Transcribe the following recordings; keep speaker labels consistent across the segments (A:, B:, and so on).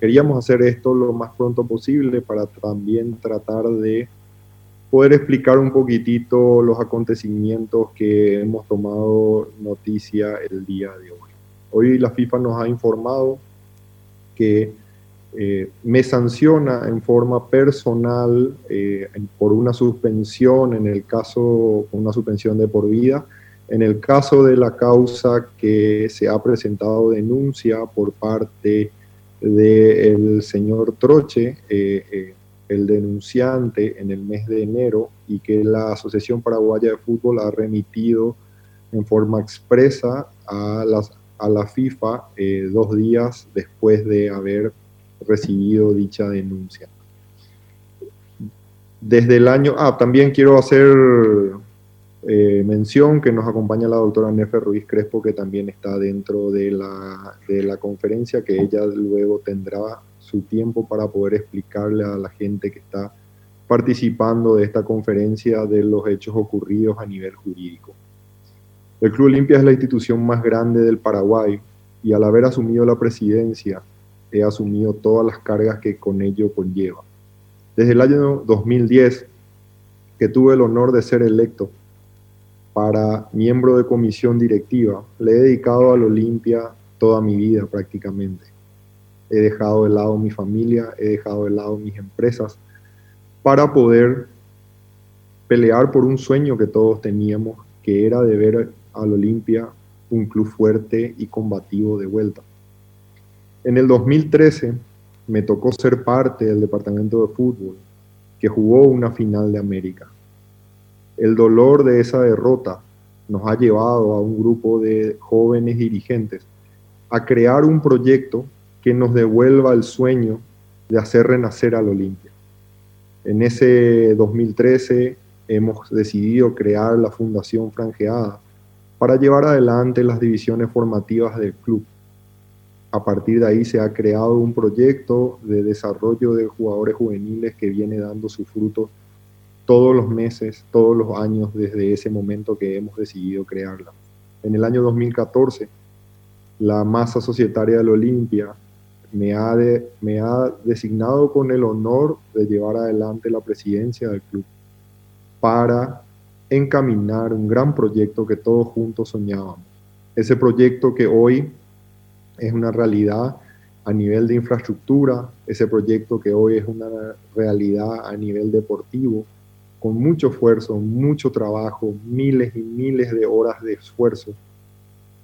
A: queríamos hacer esto lo más pronto posible para también tratar de poder explicar un poquitito los acontecimientos que hemos tomado noticia el día de hoy. Hoy la FIFA nos ha informado que eh, me sanciona en forma personal eh, por una suspensión, en el caso, una suspensión de por vida, en el caso de la causa que se ha presentado denuncia por parte del señor Troche, eh, el denunciante, en el mes de enero y que la Asociación Paraguaya de Fútbol ha remitido en forma expresa a, las, a la FIFA dos días después de haber recibido dicha denuncia. Desde el año, ah, también quiero hacer eh, mención que nos acompaña la doctora Nefe Ruiz Crespo, que también está dentro de la, de la conferencia, que ella luego tendrá su tiempo para poder explicarle a la gente que está participando de esta conferencia de los hechos ocurridos a nivel jurídico. El Club Olimpia es la institución más grande del Paraguay y al haber asumido la presidencia he asumido todas las cargas que con ello conlleva. Desde el año 2010, que tuve el honor de ser electo para miembro de comisión directiva, le he dedicado al Olimpia toda mi vida prácticamente. He dejado de lado mi familia, he dejado de lado mis empresas para poder pelear por un sueño que todos teníamos, que era de ver al Olimpia un club fuerte y combativo de vuelta. En el 2013 me tocó ser parte del departamento de fútbol que jugó una final de América. El dolor de esa derrota nos ha llevado a un grupo de jóvenes dirigentes a crear un proyecto que nos devuelva el sueño de hacer renacer al Olimpia. En ese 2013 hemos decidido crear la Fundación Franjeada para llevar adelante las divisiones formativas del club a partir de ahí se ha creado un proyecto de desarrollo de jugadores juveniles que viene dando sus frutos todos los meses, todos los años desde ese momento que hemos decidido crearla. En el año 2014, la masa societaria del Olimpia me ha, me ha designado con el honor de llevar adelante la presidencia del club para encaminar un gran proyecto que todos juntos soñábamos. Ese proyecto que hoy es una realidad a nivel de infraestructura, ese proyecto que hoy es una realidad a nivel deportivo, con mucho esfuerzo, mucho trabajo, miles y miles de horas de esfuerzo,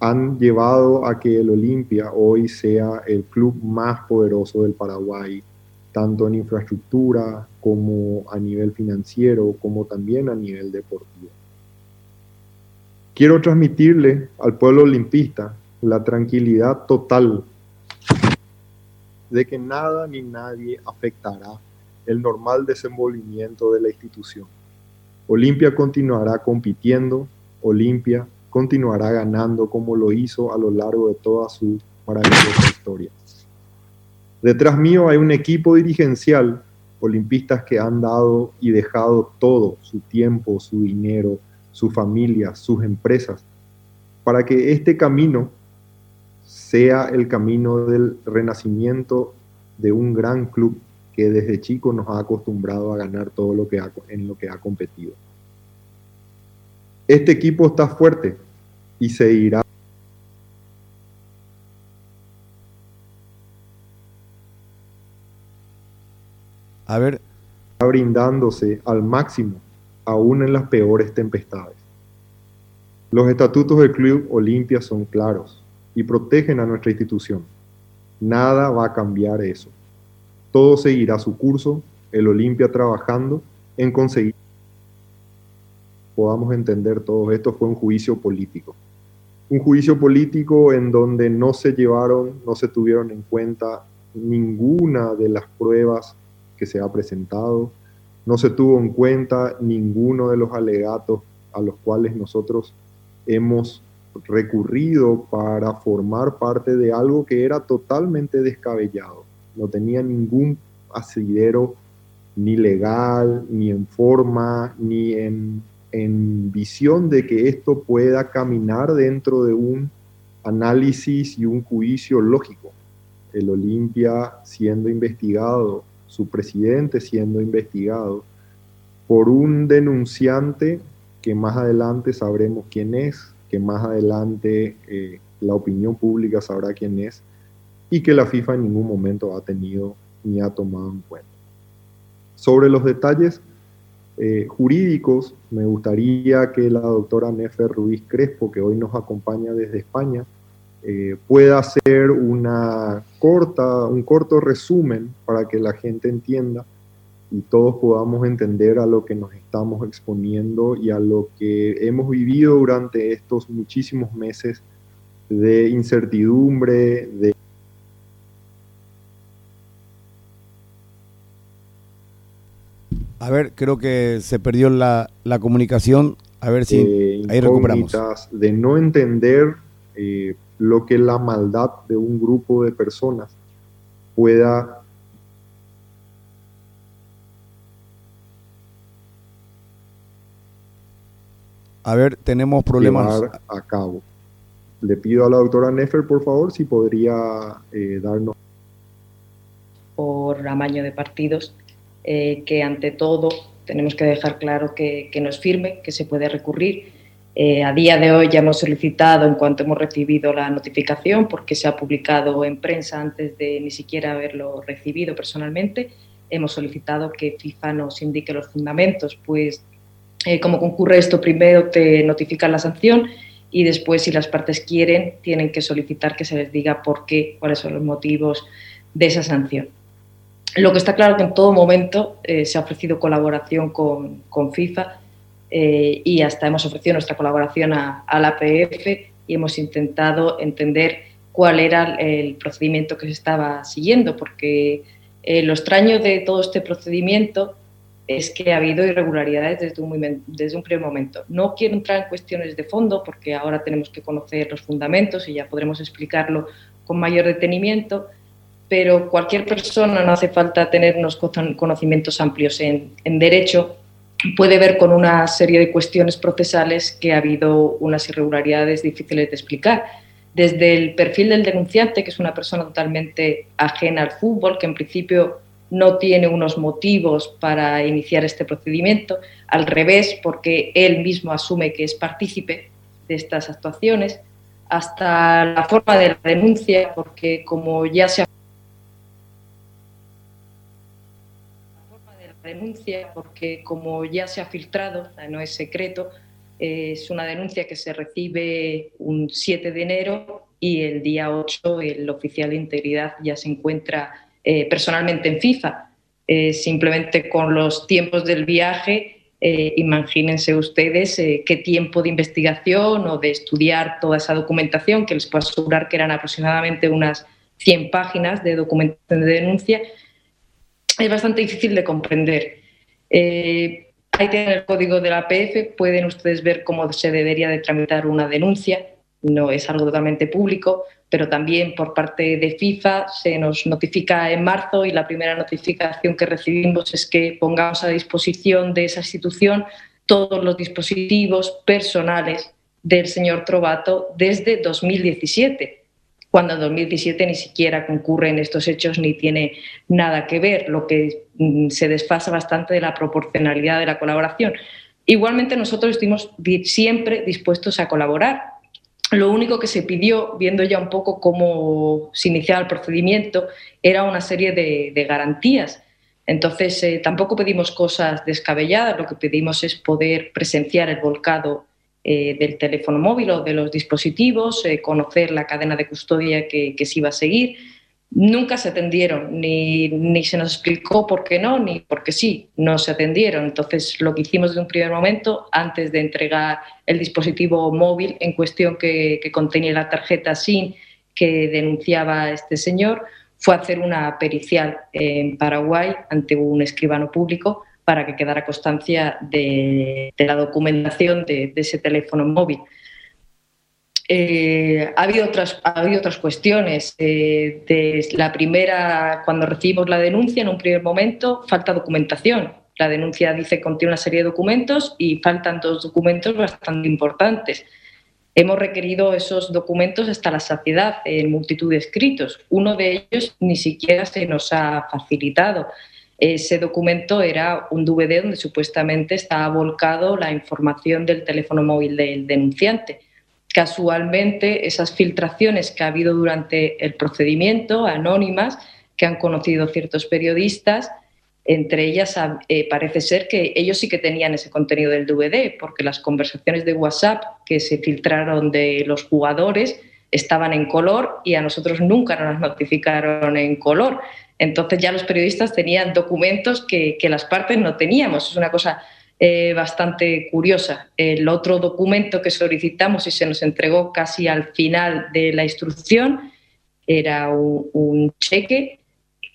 A: han llevado a que el Olimpia hoy sea el club más poderoso del Paraguay, tanto en infraestructura como a nivel financiero, como también a nivel deportivo. Quiero transmitirle al pueblo olimpista la tranquilidad total de que nada ni nadie afectará el normal desenvolvimiento de la institución. Olimpia continuará compitiendo, Olimpia continuará ganando como lo hizo a lo largo de toda su maravillosa historia. Detrás mío hay un equipo dirigencial, olimpistas que han dado y dejado todo, su tiempo, su dinero, su familia, sus empresas, para que este camino sea el camino del renacimiento de un gran club que desde chico nos ha acostumbrado a ganar todo lo que en lo que ha competido. Este equipo está fuerte y se irá
B: a ver
A: brindándose al máximo aún en las peores tempestades. Los estatutos del Club Olimpia son claros y protegen a nuestra institución. Nada va a cambiar eso. Todo seguirá su curso, el Olimpia trabajando en conseguir podamos entender todo esto fue un juicio político. Un juicio político en donde no se llevaron, no se tuvieron en cuenta ninguna de las pruebas que se ha presentado, no se tuvo en cuenta ninguno de los alegatos a los cuales nosotros hemos recurrido para formar parte de algo que era totalmente descabellado. No tenía ningún asidero ni legal, ni en forma, ni en, en visión de que esto pueda caminar dentro de un análisis y un juicio lógico. el Olimpia siendo investigado, su presidente siendo investigado por un denunciante que más adelante sabremos quién es, que más adelante eh, la opinión pública sabrá quién es y que la FIFA en ningún momento ha tenido ni ha tomado en cuenta. Sobre los detalles eh, jurídicos, me gustaría que la doctora Nefer Ruiz Crespo, que hoy nos acompaña desde España, eh, pueda hacer una corta, un corto resumen para que la gente entienda y todos podamos entender a lo que nos estamos exponiendo y a lo que hemos vivido durante estos muchísimos meses de incertidumbre, de
B: A ver, creo que se perdió la, comunicación. A ver si eh, ahí recuperamos.
A: De no entender eh, lo que la maldad de un grupo de personas pueda
B: A ver, tenemos problemas.
A: a cabo. Le pido a la doctora Nefer, por favor, si podría eh, darnos.
C: Por amaño de partidos eh, que ante todo tenemos que dejar claro que, que no es firme, que se puede recurrir. Eh, a día de hoy ya hemos solicitado, en cuanto hemos recibido la notificación, porque se ha publicado en prensa antes de ni siquiera haberlo recibido personalmente, hemos solicitado que FIFA nos indique los fundamentos, pues eh, como concurre esto, primero te notifican la sanción y después, si las partes quieren, tienen que solicitar que se les diga por qué, cuáles son los motivos de esa sanción. Lo que está claro que en todo momento eh, se ha ofrecido colaboración con, FIFA eh, y hasta hemos ofrecido nuestra colaboración a, la APF y hemos intentado entender cuál era el procedimiento que se estaba siguiendo, porque eh, lo extraño de todo este procedimiento es que ha habido irregularidades desde un, desde un primer momento. No quiero entrar en cuestiones de fondo porque ahora tenemos que conocer los fundamentos y ya podremos explicarlo con mayor detenimiento, pero cualquier persona, no hace falta tener unos conocimientos amplios en, derecho, puede ver con una serie de cuestiones procesales que ha habido unas irregularidades difíciles de explicar. Desde el perfil del denunciante, que es una persona totalmente ajena al fútbol, que en principio no tiene unos motivos para iniciar este procedimiento, al revés, porque él mismo asume que es partícipe de estas actuaciones, hasta la forma de la denuncia, porque como ya se ha denuncia porque como ya se ha filtrado, no es secreto, es una denuncia que se recibe un 7 de enero y el día 8 el oficial de integridad ya se encuentra eh, personalmente en FIFA. Eh, simplemente con los tiempos del viaje, eh, imagínense ustedes qué tiempo de investigación o de estudiar toda esa documentación, que les puedo asegurar que eran aproximadamente unas 100 páginas de documentación de denuncia, es bastante difícil de comprender. Eh, ahí tienen el código de la APF, pueden ustedes ver cómo se debería de tramitar una denuncia, no es algo totalmente público, pero también por parte de FIFA se nos notifica en marzo y la primera notificación que recibimos es que pongamos a disposición de esa institución todos los dispositivos personales del señor Trovato desde 2017 cuando en 2017 ni siquiera concurre en estos hechos ni tiene nada que ver, lo que mm, se desfasa bastante de la proporcionalidad de la colaboración. Igualmente nosotros estuvimos siempre dispuestos a colaborar. Lo único que se pidió, viendo ya un poco cómo se iniciaba el procedimiento, era una serie de, garantías. Entonces, eh, tampoco pedimos cosas descabelladas, lo que pedimos es poder presenciar el volcado eh, del teléfono móvil o de los dispositivos, eh, conocer la cadena de custodia que, se iba a seguir. Nunca se atendieron, ni, ni, se nos explicó por qué no, ni por qué sí, no se atendieron. Entonces, lo que hicimos de un primer momento, antes de entregar el dispositivo móvil en cuestión que, contenía la tarjeta SIN que denunciaba este señor, fue hacer una pericial en Paraguay ante un escribano público para que quedara constancia de, la documentación de, ese teléfono móvil. Eh, ha, habido otras, ha habido otras cuestiones. Eh, la primera, cuando recibimos la denuncia, en un primer momento, falta documentación. La denuncia dice que contiene una serie de documentos y faltan dos documentos bastante importantes. Hemos requerido esos documentos hasta la saciedad en multitud de escritos. Uno de ellos ni siquiera se nos ha facilitado. Ese documento era un DVD donde supuestamente estaba volcado la información del teléfono móvil del denunciante. Casualmente, esas filtraciones que ha habido durante el procedimiento, anónimas, que han conocido ciertos periodistas, entre ellas eh, parece ser que ellos sí que tenían ese contenido del DVD, porque las conversaciones de WhatsApp que se filtraron de los jugadores estaban en color y a nosotros nunca nos notificaron en color. Entonces ya los periodistas tenían documentos que, las partes no teníamos. Es una cosa eh, bastante curiosa. El otro documento que solicitamos y se nos entregó casi al final de la instrucción era un cheque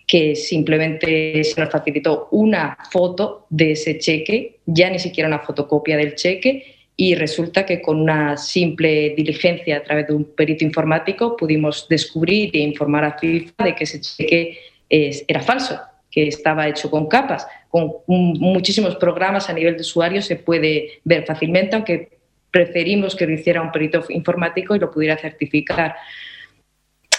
C: que simplemente se nos facilitó una foto de ese cheque, ya ni siquiera una fotocopia del cheque, y resulta que con una simple diligencia a través de un perito informático pudimos descubrir e informar a FIFA de que ese cheque era falso, que estaba hecho con capas. Con muchísimos programas a nivel de usuario se puede ver fácilmente, aunque preferimos que lo hiciera un perito informático y lo pudiera certificar.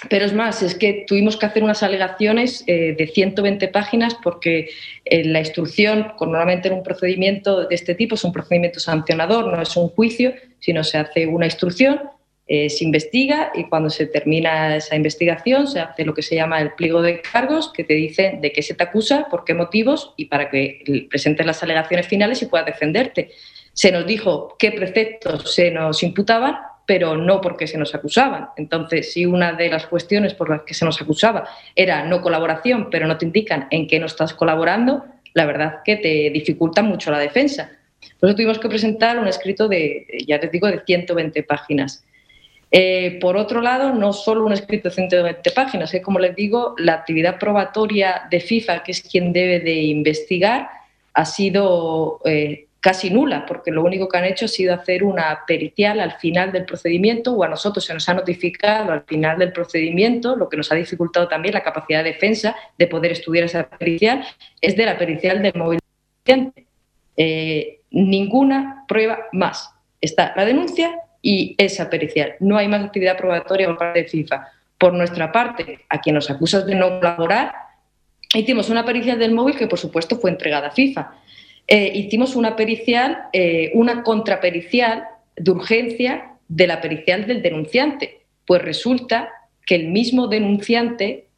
C: Pero es más, es que tuvimos que hacer unas alegaciones eh, de 120 páginas porque eh, la instrucción, normalmente en un procedimiento de este tipo, es un procedimiento sancionador, no es un juicio, sino se hace una instrucción, eh, se investiga y cuando se termina esa investigación se hace lo que se llama el pliego de cargos, que te dice de qué se te acusa, por qué motivos y para que presentes las alegaciones finales y puedas defenderte. Se nos dijo qué preceptos se nos imputaban pero no porque se nos acusaban. Entonces, si una de las cuestiones por las que se nos acusaba era no colaboración, pero no te indican en qué no estás colaborando, la verdad que te dificulta mucho la defensa. Por eso tuvimos que presentar un escrito de, ya les digo, de 120 páginas. Eh, por otro lado, no solo un escrito de 120 páginas, que como les digo, la actividad probatoria de FIFA, que es quien debe de investigar, ha sido eh, casi nula, porque lo único que han hecho ha sido hacer una pericial al final del procedimiento o a nosotros se nos ha notificado al final del procedimiento, lo que nos ha dificultado también la capacidad de defensa de poder estudiar esa pericial, es de la pericial del móvil eh, ninguna prueba más. Está la denuncia y esa pericial. No hay más actividad probatoria por parte de FIFA. Por nuestra parte, a quien nos acusa de no colaborar, hicimos una pericial del móvil que, por supuesto, fue entregada a FIFA eh, hicimos una pericial, eh, una contrapericial de urgencia de la pericial del denunciante. Pues resulta que el mismo denunciante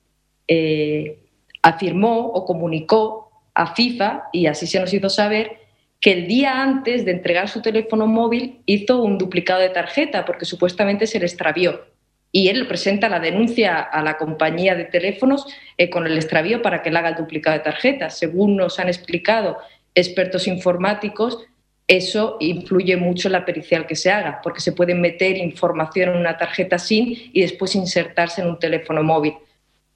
C: eh, afirmó o comunicó a FIFA, y así se nos hizo saber, que el día antes de entregar su teléfono móvil hizo un duplicado de tarjeta porque supuestamente se le extravió. Y él presenta la denuncia a la compañía de teléfonos con el extravío para que le haga el duplicado de tarjeta. Según nos han explicado expertos informáticos, eso influye mucho en la pericial que se haga, porque se puede meter información en una tarjeta SIM y después insertarse en un teléfono móvil.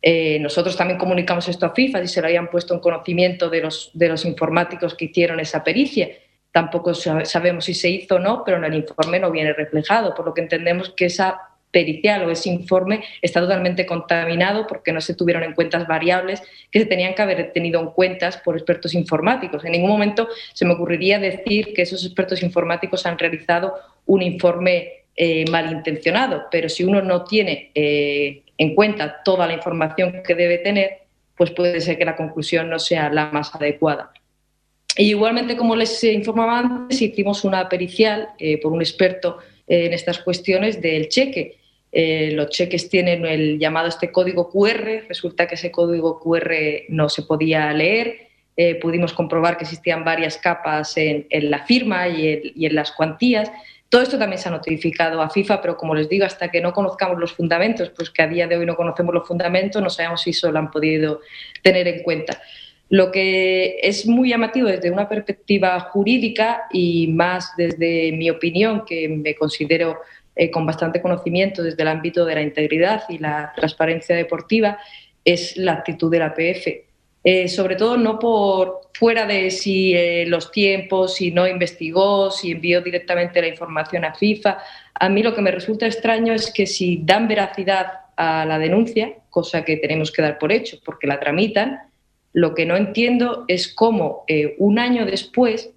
C: Eh, nosotros también comunicamos esto a FIFA y se lo habían puesto en conocimiento de los, de los informáticos que hicieron esa pericia. Tampoco sabemos si se hizo o no, pero en el informe no viene reflejado, por lo que entendemos que esa pericial o ese informe está totalmente contaminado porque no se tuvieron en cuenta variables que se tenían que haber tenido en cuenta por expertos informáticos. En ningún momento se me ocurriría decir que esos expertos informáticos han realizado un informe eh, malintencionado, pero si uno no tiene eh, en cuenta toda la información que debe tener, pues puede ser que la conclusión no sea la más adecuada. Y igualmente, como les informaba antes, hicimos una pericial eh, por un experto en estas cuestiones del cheque. Eh, los cheques tienen el llamado este código QR, resulta que ese código QR no se podía leer, eh, pudimos comprobar que existían varias capas en, la firma y en, las cuantías. Todo esto también se ha notificado a FIFA, pero como les digo, hasta que no conozcamos los fundamentos, pues que a día de hoy no conocemos los fundamentos, no sabemos si eso lo han podido tener en cuenta. Lo que es muy llamativo desde una perspectiva jurídica y más desde mi opinión, que me considero eh, con bastante conocimiento desde el ámbito de la integridad y la transparencia deportiva, es la actitud de la PF. Eh, sobre todo no por fuera de si eh, los tiempos, si no investigó, si envió directamente la información a FIFA. A mí lo que me resulta extraño es que si dan veracidad a la denuncia, cosa que tenemos que dar por hecho porque la tramitan, lo que no entiendo es cómo un año después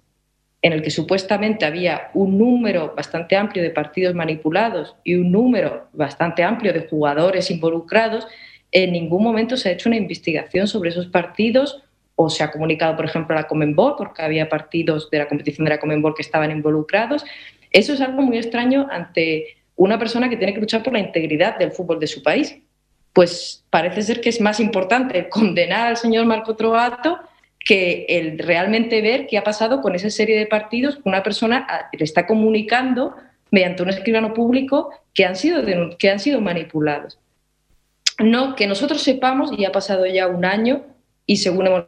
C: en el que supuestamente había un número bastante amplio de partidos manipulados y un número bastante amplio de jugadores involucrados, en ningún momento se ha hecho una investigación sobre esos partidos o se ha comunicado, por ejemplo, a la Comenbol, porque había partidos de la competición de la Comenbol que estaban involucrados. Eso es algo muy extraño ante una persona que tiene que luchar por la integridad del fútbol de su país. Pues parece ser que es más importante condenar al señor Marco Trovato que el realmente ver qué ha pasado con esa serie de partidos que una persona ah, le está comunicando mediante un escribano público que han sido, que han sido manipulados. No, que nosotros sepamos, y ha pasado ya un año, y según hemos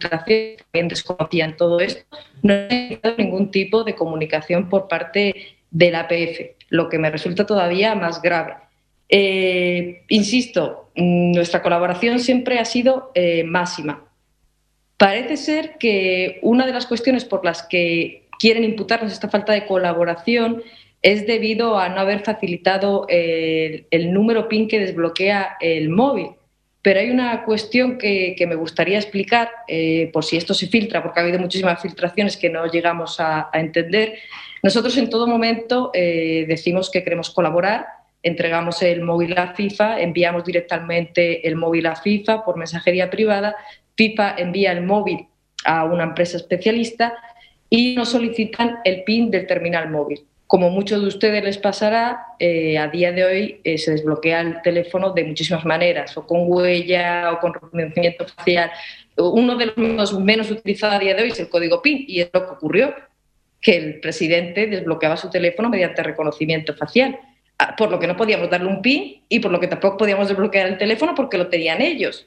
C: también desconocían todo esto, no ha habido ningún tipo de comunicación por parte de la APF, lo que me resulta todavía más grave. Eh, insisto, nuestra colaboración siempre ha sido eh, máxima. Parece ser que una de las cuestiones por las que quieren imputarnos esta falta de colaboración es debido a no haber facilitado el, número PIN que desbloquea el móvil. Pero hay una cuestión que, me gustaría explicar, eh, por si esto se filtra, porque ha habido muchísimas filtraciones que no llegamos a, entender. Nosotros en todo momento decimos que queremos colaborar, entregamos el móvil a FIFA, enviamos directamente el móvil a FIFA por mensajería privada, FIFA envía el móvil a una empresa especialista y nos solicitan el PIN del terminal móvil. Como muchos de ustedes les pasará, eh, a día de hoy eh, se desbloquea el teléfono de muchísimas maneras, o con huella o con reconocimiento facial. Uno de los menos utilizados a día de hoy es el código PIN y es lo que ocurrió, que el presidente desbloqueaba su teléfono mediante reconocimiento facial por lo que no podíamos darle un PIN y por lo que tampoco podíamos desbloquear el teléfono porque lo tenían ellos.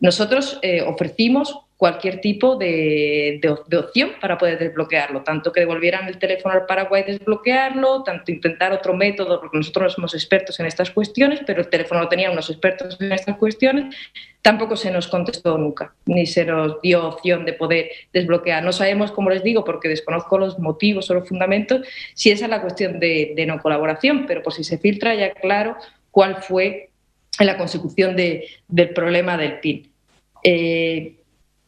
C: Nosotros eh, ofrecimos cualquier tipo de, opción para poder desbloquearlo, tanto que devolvieran el teléfono al Paraguay desbloquearlo, tanto intentar otro método, porque nosotros no somos expertos en estas cuestiones, pero el teléfono lo tenían unos expertos en estas cuestiones, tampoco se nos contestó nunca, ni se nos dio opción de poder desbloquear. No sabemos, como les digo, porque desconozco los motivos o los fundamentos, si esa es la cuestión de, no colaboración, pero por si se filtra ya claro cuál fue la consecución del problema del PIN. Eh,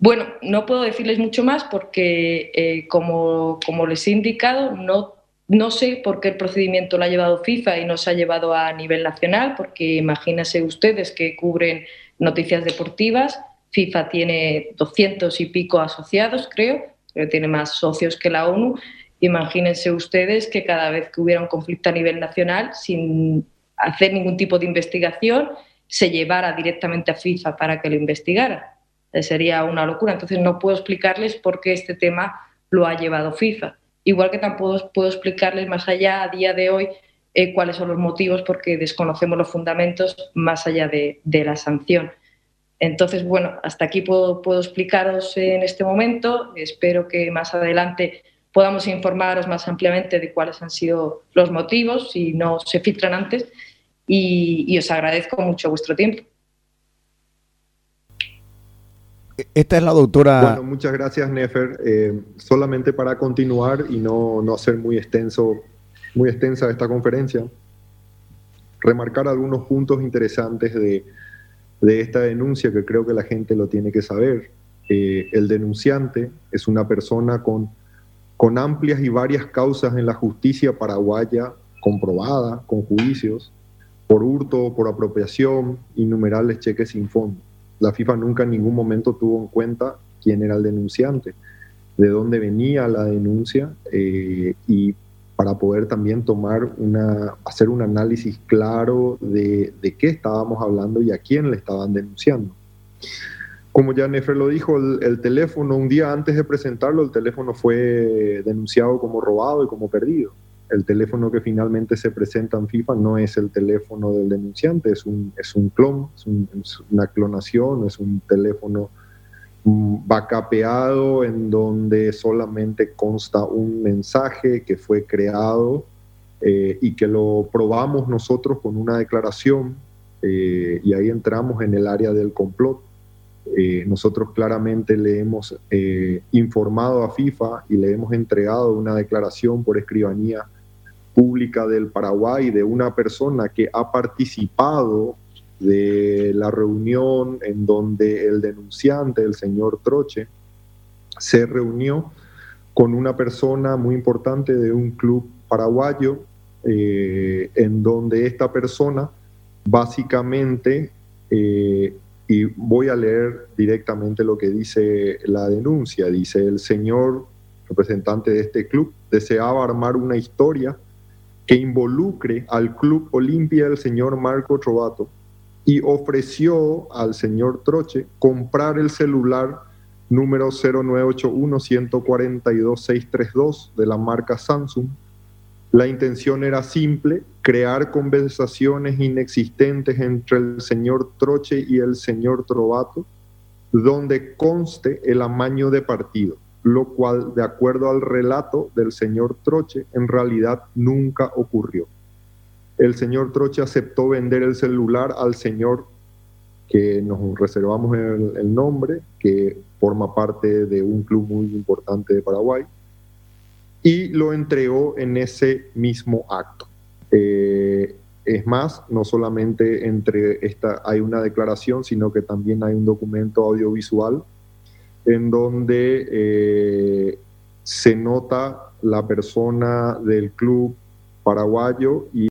C: bueno, no puedo decirles mucho más porque, eh, como, les he indicado, no, no sé por qué el procedimiento lo ha llevado FIFA y no se ha llevado a nivel nacional, porque imagínense ustedes que cubren noticias deportivas. FIFA tiene 200 y pico asociados, creo, pero tiene más socios que la ONU. Imagínense ustedes que cada vez que hubiera un conflicto a nivel nacional, sin hacer ningún tipo de investigación, se llevara directamente a FIFA para que lo investigara sería una locura. Entonces no puedo explicarles por qué este tema lo ha llevado FIFA. Igual que tampoco puedo explicarles más allá a día de hoy eh, cuáles son los motivos porque desconocemos los fundamentos más allá de, la sanción. Entonces, bueno, hasta aquí puedo, puedo, explicaros en este momento. Espero que más adelante podamos informaros más ampliamente de cuáles han sido los motivos, si no se filtran antes, y os agradezco mucho vuestro tiempo.
B: Esta es la doctora.
A: Bueno, muchas gracias, Nefer. Eh, solamente para continuar y no, no hacer muy, extenso, muy extensa esta conferencia, remarcar algunos puntos interesantes de, de esta denuncia que creo que la gente lo tiene que saber. Eh, el denunciante es una persona con, con amplias y varias causas en la justicia paraguaya comprobada, con juicios, por hurto, por apropiación, innumerables cheques sin fondo la FIFA nunca en ningún momento tuvo en cuenta quién era el denunciante, de dónde venía la denuncia eh, y para poder también tomar una, hacer un análisis claro de, qué estábamos hablando y a quién le estaban denunciando. Como ya Nefer lo dijo, el, teléfono, un día antes de presentarlo, el teléfono fue denunciado como robado y como perdido el teléfono que finalmente se presenta en FIFA no es el teléfono del denunciante, es un, es un clon, es, una clonación, es un teléfono backupeado en donde solamente consta un mensaje que fue creado eh, y que lo probamos nosotros con una declaración eh, y ahí entramos en el área del complot. Eh, nosotros claramente le hemos informado a FIFA y le hemos entregado una declaración por escribanía pública del Paraguay de una persona que ha participado de la reunión en donde el denunciante, el señor Troche, se reunió con una persona muy importante de un club paraguayo, eh, en donde esta persona básicamente, eh, y voy a leer directamente lo que dice la denuncia, dice el señor representante de este club deseaba armar una historia que involucre al Club Olimpia del señor Marco Trovato y ofreció al señor Troche comprar el celular número 0981-142-632 de la marca Samsung. La intención era simple, crear conversaciones inexistentes entre el señor Troche y el señor Trovato, donde conste el amaño de partido, lo cual, de acuerdo al relato del señor Troche, en realidad nunca ocurrió. El señor Troche aceptó vender el celular al señor que nos reservamos el, nombre, que forma parte de un club muy importante de Paraguay, y lo entregó en ese mismo acto. Eh, es más, no solamente entre esta hay una declaración, sino que también hay un documento audiovisual en donde eh, se nota la persona del club paraguayo y